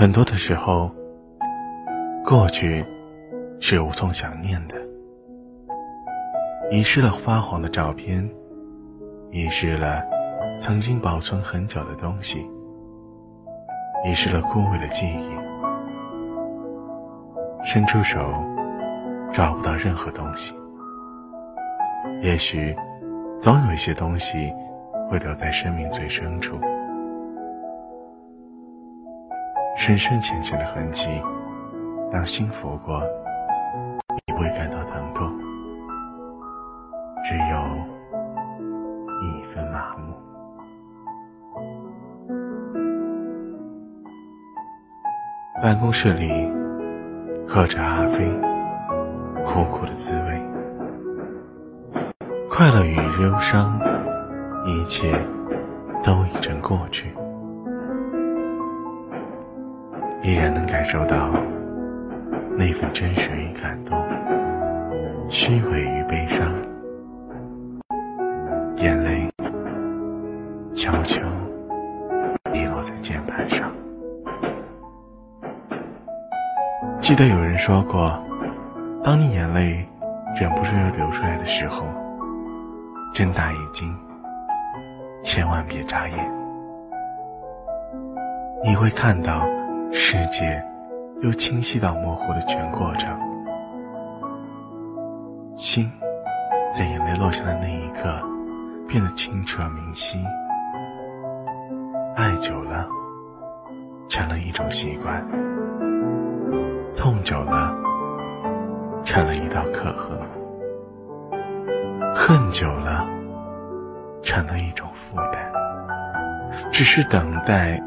很多的时候，过去是无从想念的。遗失了发黄的照片，遗失了曾经保存很久的东西，遗失了枯萎的记忆。伸出手，找不到任何东西。也许，总有一些东西会留在生命最深处。深深浅浅的痕迹，当心拂过，你不会感到疼痛，只有一分麻木。办公室里，喝着阿飞，苦苦的滋味。快乐与忧伤，一切都已成过去。依然能感受到那份真实与感动，虚伪与悲伤，眼泪悄悄滴落在键盘上。记得有人说过，当你眼泪忍不住要流出来的时候，睁大眼睛，千万别眨眼，你会看到。世界又清晰到模糊的全过程，心在眼泪落下的那一刻变得清澈明晰。爱久了，成了一种习惯；痛久了，成了一道刻痕；恨久了，成了一种负担。只是等待。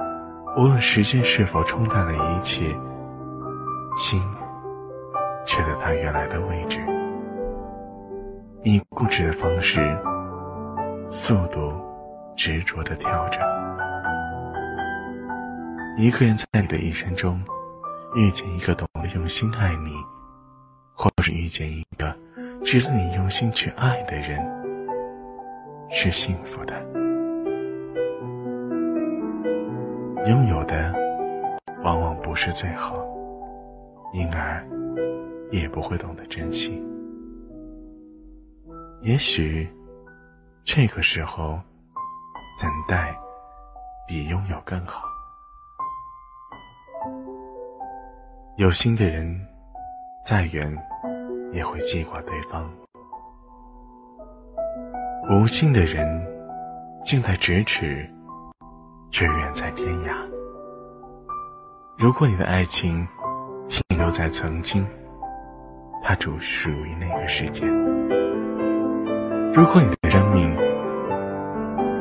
无论时间是否冲淡了一切，心却在它原来的位置，以固执的方式，速度执着的跳着。一个人在你的一生中，遇见一个懂得用心爱你，或是遇见一个值得你用心去爱的人，是幸福的。拥有的往往不是最好，因而也不会懂得珍惜。也许这个时候，等待比拥有更好。有心的人，再远也会记挂对方；无心的人，近在咫尺。却远在天涯。如果你的爱情停留在曾经，它只属于那个世界；如果你的生命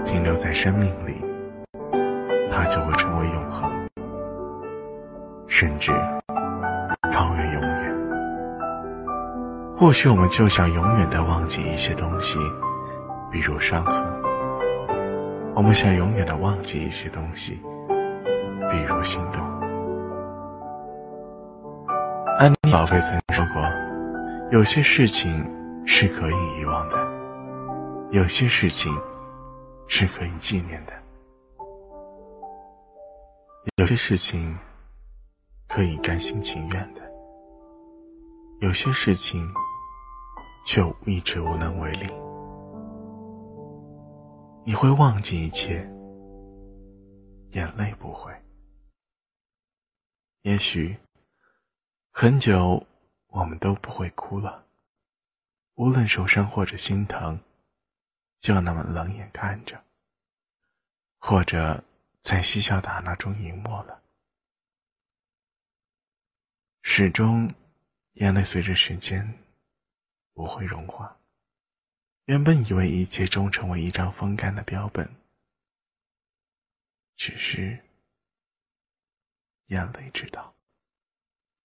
停留在生命里，它就会成为永恒，甚至超越永远。或许我们就想永远的忘记一些东西，比如伤痕。我们想永远的忘记一些东西，比如心动。安妮宝贝曾说过：“有些事情是可以遗忘的，有些事情是可以纪念的，有些事情可以甘心情愿的，有些事情却一直无能为力。”你会忘记一切，眼泪不会。也许很久我们都不会哭了，无论受伤或者心疼，就那么冷眼看着，或者在嬉笑打闹中隐没了。始终，眼泪随着时间不会融化。原本以为一切终成为一张风干的标本，只是眼泪知道。